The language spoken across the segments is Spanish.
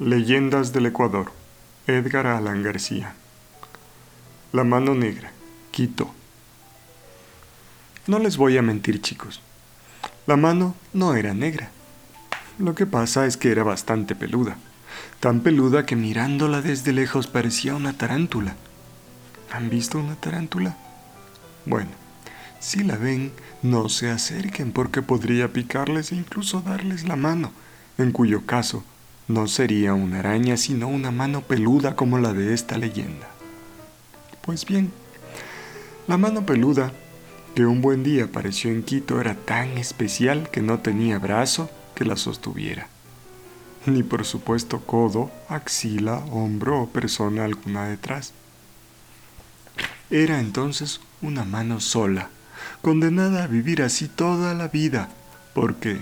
Leyendas del Ecuador. Edgar Allan García. La mano negra. Quito. No les voy a mentir, chicos. La mano no era negra. Lo que pasa es que era bastante peluda. Tan peluda que mirándola desde lejos parecía una tarántula. ¿Han visto una tarántula? Bueno, si la ven, no se acerquen porque podría picarles e incluso darles la mano, en cuyo caso no sería una araña sino una mano peluda como la de esta leyenda. Pues bien, la mano peluda que un buen día apareció en Quito era tan especial que no tenía brazo que la sostuviera, ni por supuesto codo, axila, hombro o persona alguna detrás. Era entonces una mano sola, condenada a vivir así toda la vida, porque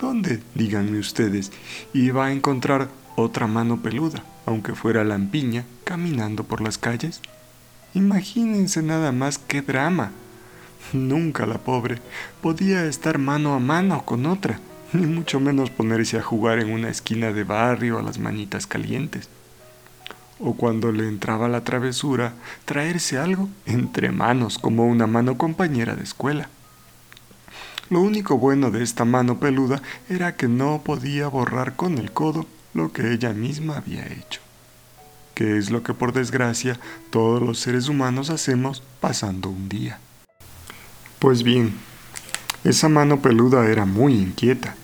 ¿Dónde, díganme ustedes, iba a encontrar otra mano peluda, aunque fuera lampiña, caminando por las calles? Imagínense nada más qué drama. Nunca la pobre podía estar mano a mano con otra, ni mucho menos ponerse a jugar en una esquina de barrio a las manitas calientes. O cuando le entraba la travesura, traerse algo entre manos como una mano compañera de escuela. Lo único bueno de esta mano peluda era que no podía borrar con el codo lo que ella misma había hecho, que es lo que por desgracia todos los seres humanos hacemos pasando un día. Pues bien, esa mano peluda era muy inquieta,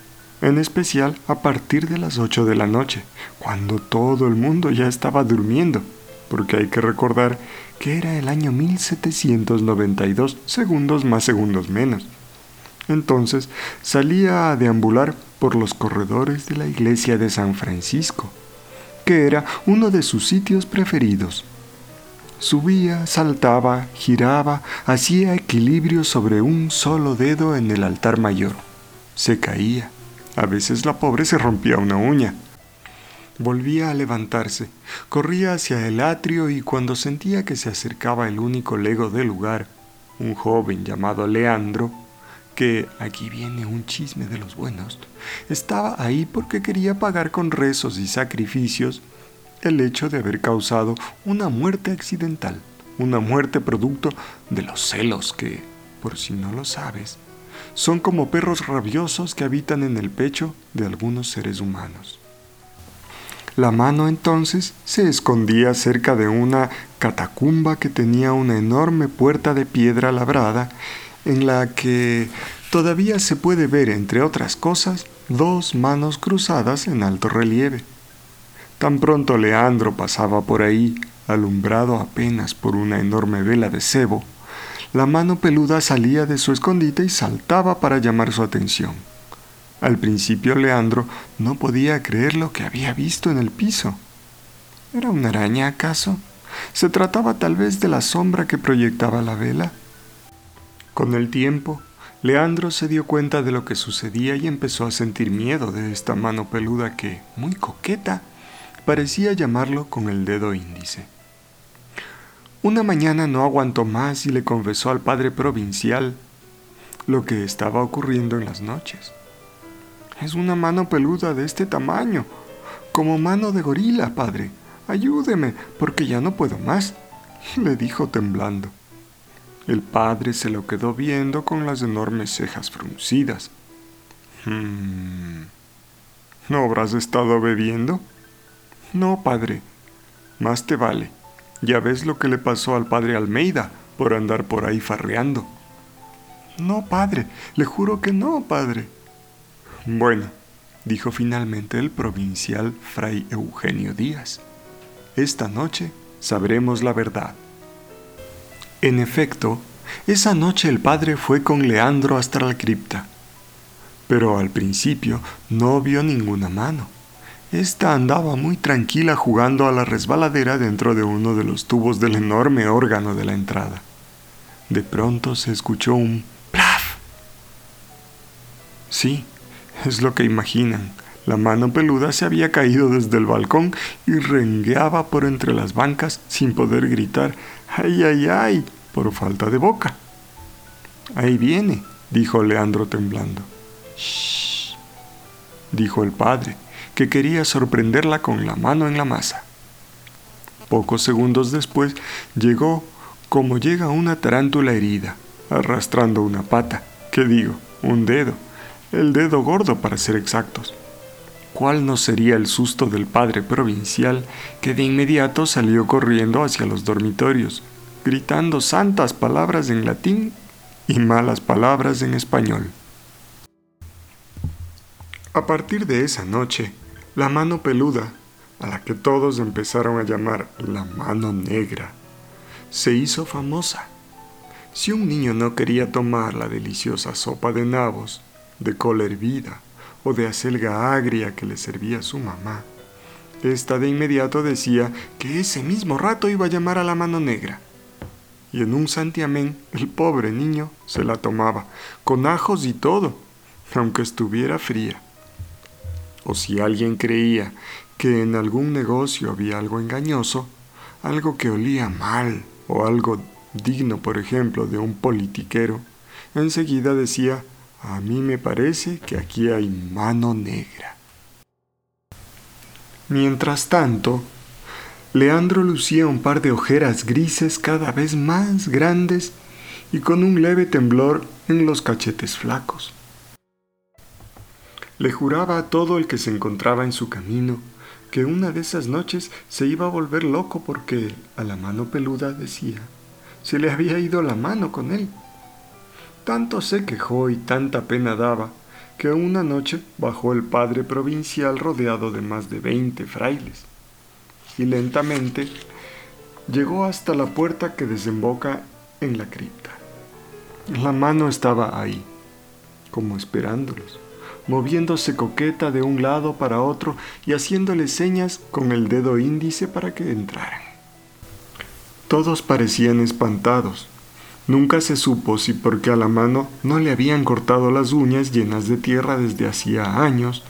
en especial a partir de las 8 de la noche, cuando todo el mundo ya estaba durmiendo, porque hay que recordar que era el año 1792, segundos más segundos menos entonces salía a deambular por los corredores de la iglesia de San Francisco, que era uno de sus sitios preferidos. Subía, saltaba, giraba, hacía equilibrio sobre un solo dedo en el altar mayor. Se caía. A veces la pobre se rompía una uña. Volvía a levantarse, corría hacia el atrio y cuando sentía que se acercaba el único lego del lugar, un joven llamado Leandro, que aquí viene un chisme de los buenos, estaba ahí porque quería pagar con rezos y sacrificios el hecho de haber causado una muerte accidental, una muerte producto de los celos que, por si no lo sabes, son como perros rabiosos que habitan en el pecho de algunos seres humanos. La mano entonces se escondía cerca de una catacumba que tenía una enorme puerta de piedra labrada en la que todavía se puede ver, entre otras cosas, dos manos cruzadas en alto relieve. Tan pronto Leandro pasaba por ahí, alumbrado apenas por una enorme vela de cebo, la mano peluda salía de su escondite y saltaba para llamar su atención. Al principio Leandro no podía creer lo que había visto en el piso. ¿Era una araña acaso? ¿Se trataba tal vez de la sombra que proyectaba la vela? Con el tiempo, Leandro se dio cuenta de lo que sucedía y empezó a sentir miedo de esta mano peluda que, muy coqueta, parecía llamarlo con el dedo índice. Una mañana no aguantó más y le confesó al padre provincial lo que estaba ocurriendo en las noches. Es una mano peluda de este tamaño, como mano de gorila, padre. Ayúdeme, porque ya no puedo más, le dijo temblando. El padre se lo quedó viendo con las enormes cejas fruncidas. Hmm. ¿No habrás estado bebiendo? No, padre. Más te vale. Ya ves lo que le pasó al padre Almeida por andar por ahí farreando. No, padre. Le juro que no, padre. Bueno, dijo finalmente el provincial fray Eugenio Díaz. Esta noche sabremos la verdad. En efecto, esa noche el padre fue con Leandro hasta la cripta, pero al principio no vio ninguna mano. Esta andaba muy tranquila jugando a la resbaladera dentro de uno de los tubos del enorme órgano de la entrada. De pronto se escuchó un plaf. Sí, es lo que imaginan. La mano peluda se había caído desde el balcón y rengueaba por entre las bancas sin poder gritar ¡Ay, ay, ay! Por falta de boca. Ahí viene, dijo Leandro temblando. Shh, dijo el padre, que quería sorprenderla con la mano en la masa. Pocos segundos después llegó como llega una tarántula herida, arrastrando una pata, que digo, un dedo, el dedo gordo para ser exactos. ¿Cuál no sería el susto del padre provincial que de inmediato salió corriendo hacia los dormitorios, gritando santas palabras en latín y malas palabras en español? A partir de esa noche, la mano peluda, a la que todos empezaron a llamar la mano negra, se hizo famosa. Si un niño no quería tomar la deliciosa sopa de nabos, de cola hervida o de acelga agria que le servía su mamá, esta de inmediato decía que ese mismo rato iba a llamar a la mano negra. Y en un santiamén el pobre niño se la tomaba, con ajos y todo, aunque estuviera fría. O si alguien creía que en algún negocio había algo engañoso, algo que olía mal o algo digno, por ejemplo, de un politiquero, enseguida decía, a mí me parece que aquí hay mano negra. Mientras tanto, Leandro lucía un par de ojeras grises cada vez más grandes y con un leve temblor en los cachetes flacos. Le juraba a todo el que se encontraba en su camino que una de esas noches se iba a volver loco porque a la mano peluda decía, se le había ido la mano con él. Tanto se quejó y tanta pena daba que una noche bajó el padre provincial rodeado de más de veinte frailes y lentamente llegó hasta la puerta que desemboca en la cripta. La mano estaba ahí, como esperándolos moviéndose coqueta de un lado para otro y haciéndole señas con el dedo índice para que entraran. Todos parecían espantados. Nunca se supo si porque a la mano no le habían cortado las uñas llenas de tierra desde hacía años,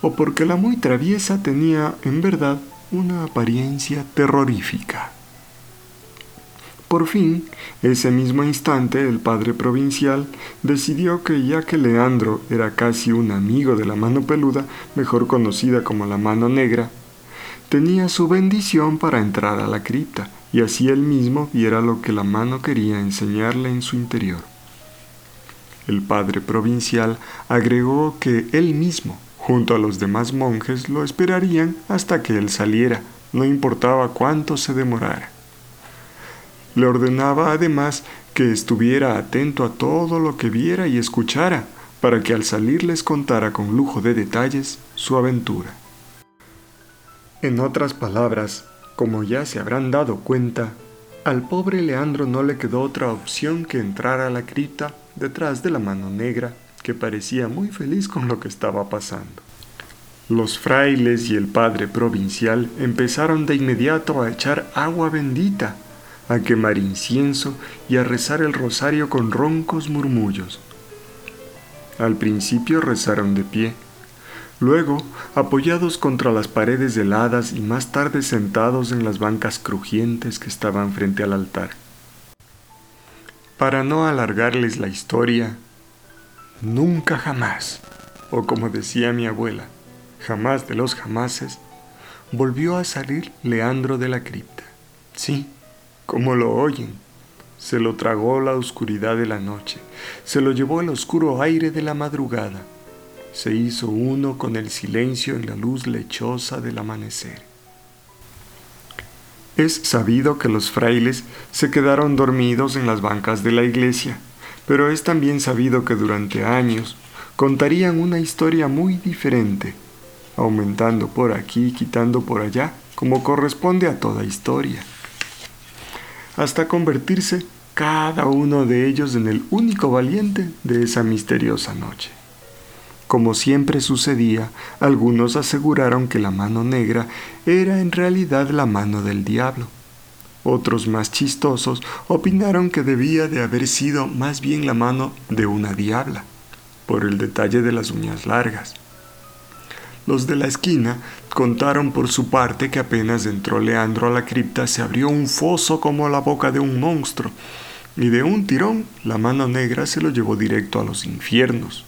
o porque la muy traviesa tenía, en verdad, una apariencia terrorífica. Por fin, ese mismo instante, el padre provincial decidió que ya que Leandro era casi un amigo de la mano peluda, mejor conocida como la mano negra, tenía su bendición para entrar a la cripta, y así él mismo viera lo que la mano quería enseñarle en su interior. El padre provincial agregó que él mismo, junto a los demás monjes, lo esperarían hasta que él saliera, no importaba cuánto se demorara. Le ordenaba además que estuviera atento a todo lo que viera y escuchara, para que al salir les contara con lujo de detalles su aventura. En otras palabras, como ya se habrán dado cuenta, al pobre Leandro no le quedó otra opción que entrar a la cripta detrás de la mano negra, que parecía muy feliz con lo que estaba pasando. Los frailes y el padre provincial empezaron de inmediato a echar agua bendita a quemar incienso y a rezar el rosario con roncos murmullos. Al principio rezaron de pie, luego apoyados contra las paredes heladas y más tarde sentados en las bancas crujientes que estaban frente al altar. Para no alargarles la historia, nunca jamás, o como decía mi abuela, jamás de los jamases, volvió a salir Leandro de la cripta. Sí, como lo oyen. Se lo tragó la oscuridad de la noche, se lo llevó el oscuro aire de la madrugada, se hizo uno con el silencio en la luz lechosa del amanecer. Es sabido que los frailes se quedaron dormidos en las bancas de la iglesia, pero es también sabido que durante años contarían una historia muy diferente, aumentando por aquí, quitando por allá, como corresponde a toda historia hasta convertirse cada uno de ellos en el único valiente de esa misteriosa noche. Como siempre sucedía, algunos aseguraron que la mano negra era en realidad la mano del diablo. Otros más chistosos opinaron que debía de haber sido más bien la mano de una diabla, por el detalle de las uñas largas. Los de la esquina contaron por su parte que apenas entró Leandro a la cripta se abrió un foso como la boca de un monstruo, y de un tirón la mano negra se lo llevó directo a los infiernos.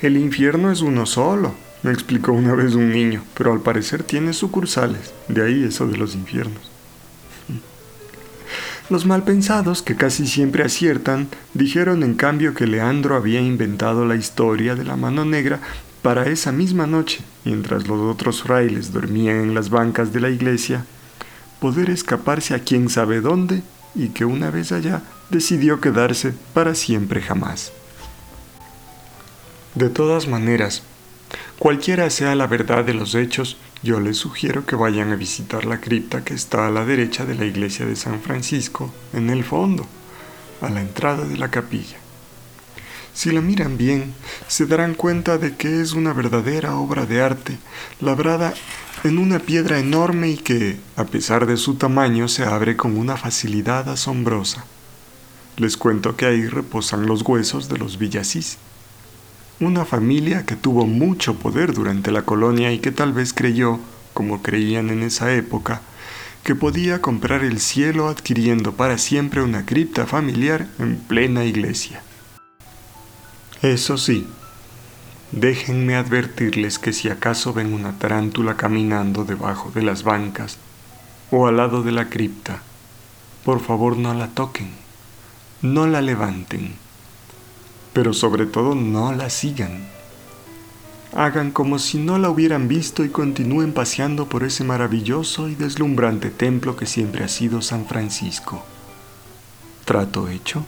El infierno es uno solo, me explicó una vez un niño, pero al parecer tiene sucursales, de ahí eso de los infiernos. Los malpensados, que casi siempre aciertan, dijeron en cambio que Leandro había inventado la historia de la mano negra para esa misma noche, mientras los otros frailes dormían en las bancas de la iglesia, poder escaparse a quién sabe dónde y que una vez allá decidió quedarse para siempre jamás. De todas maneras, cualquiera sea la verdad de los hechos, yo les sugiero que vayan a visitar la cripta que está a la derecha de la iglesia de San Francisco, en el fondo, a la entrada de la capilla. Si la miran bien, se darán cuenta de que es una verdadera obra de arte, labrada en una piedra enorme y que, a pesar de su tamaño, se abre con una facilidad asombrosa. Les cuento que ahí reposan los huesos de los Villasís una familia que tuvo mucho poder durante la colonia y que tal vez creyó, como creían en esa época, que podía comprar el cielo adquiriendo para siempre una cripta familiar en plena iglesia. Eso sí, déjenme advertirles que si acaso ven una tarántula caminando debajo de las bancas o al lado de la cripta, por favor no la toquen, no la levanten pero sobre todo no la sigan. Hagan como si no la hubieran visto y continúen paseando por ese maravilloso y deslumbrante templo que siempre ha sido San Francisco. ¿Trato hecho?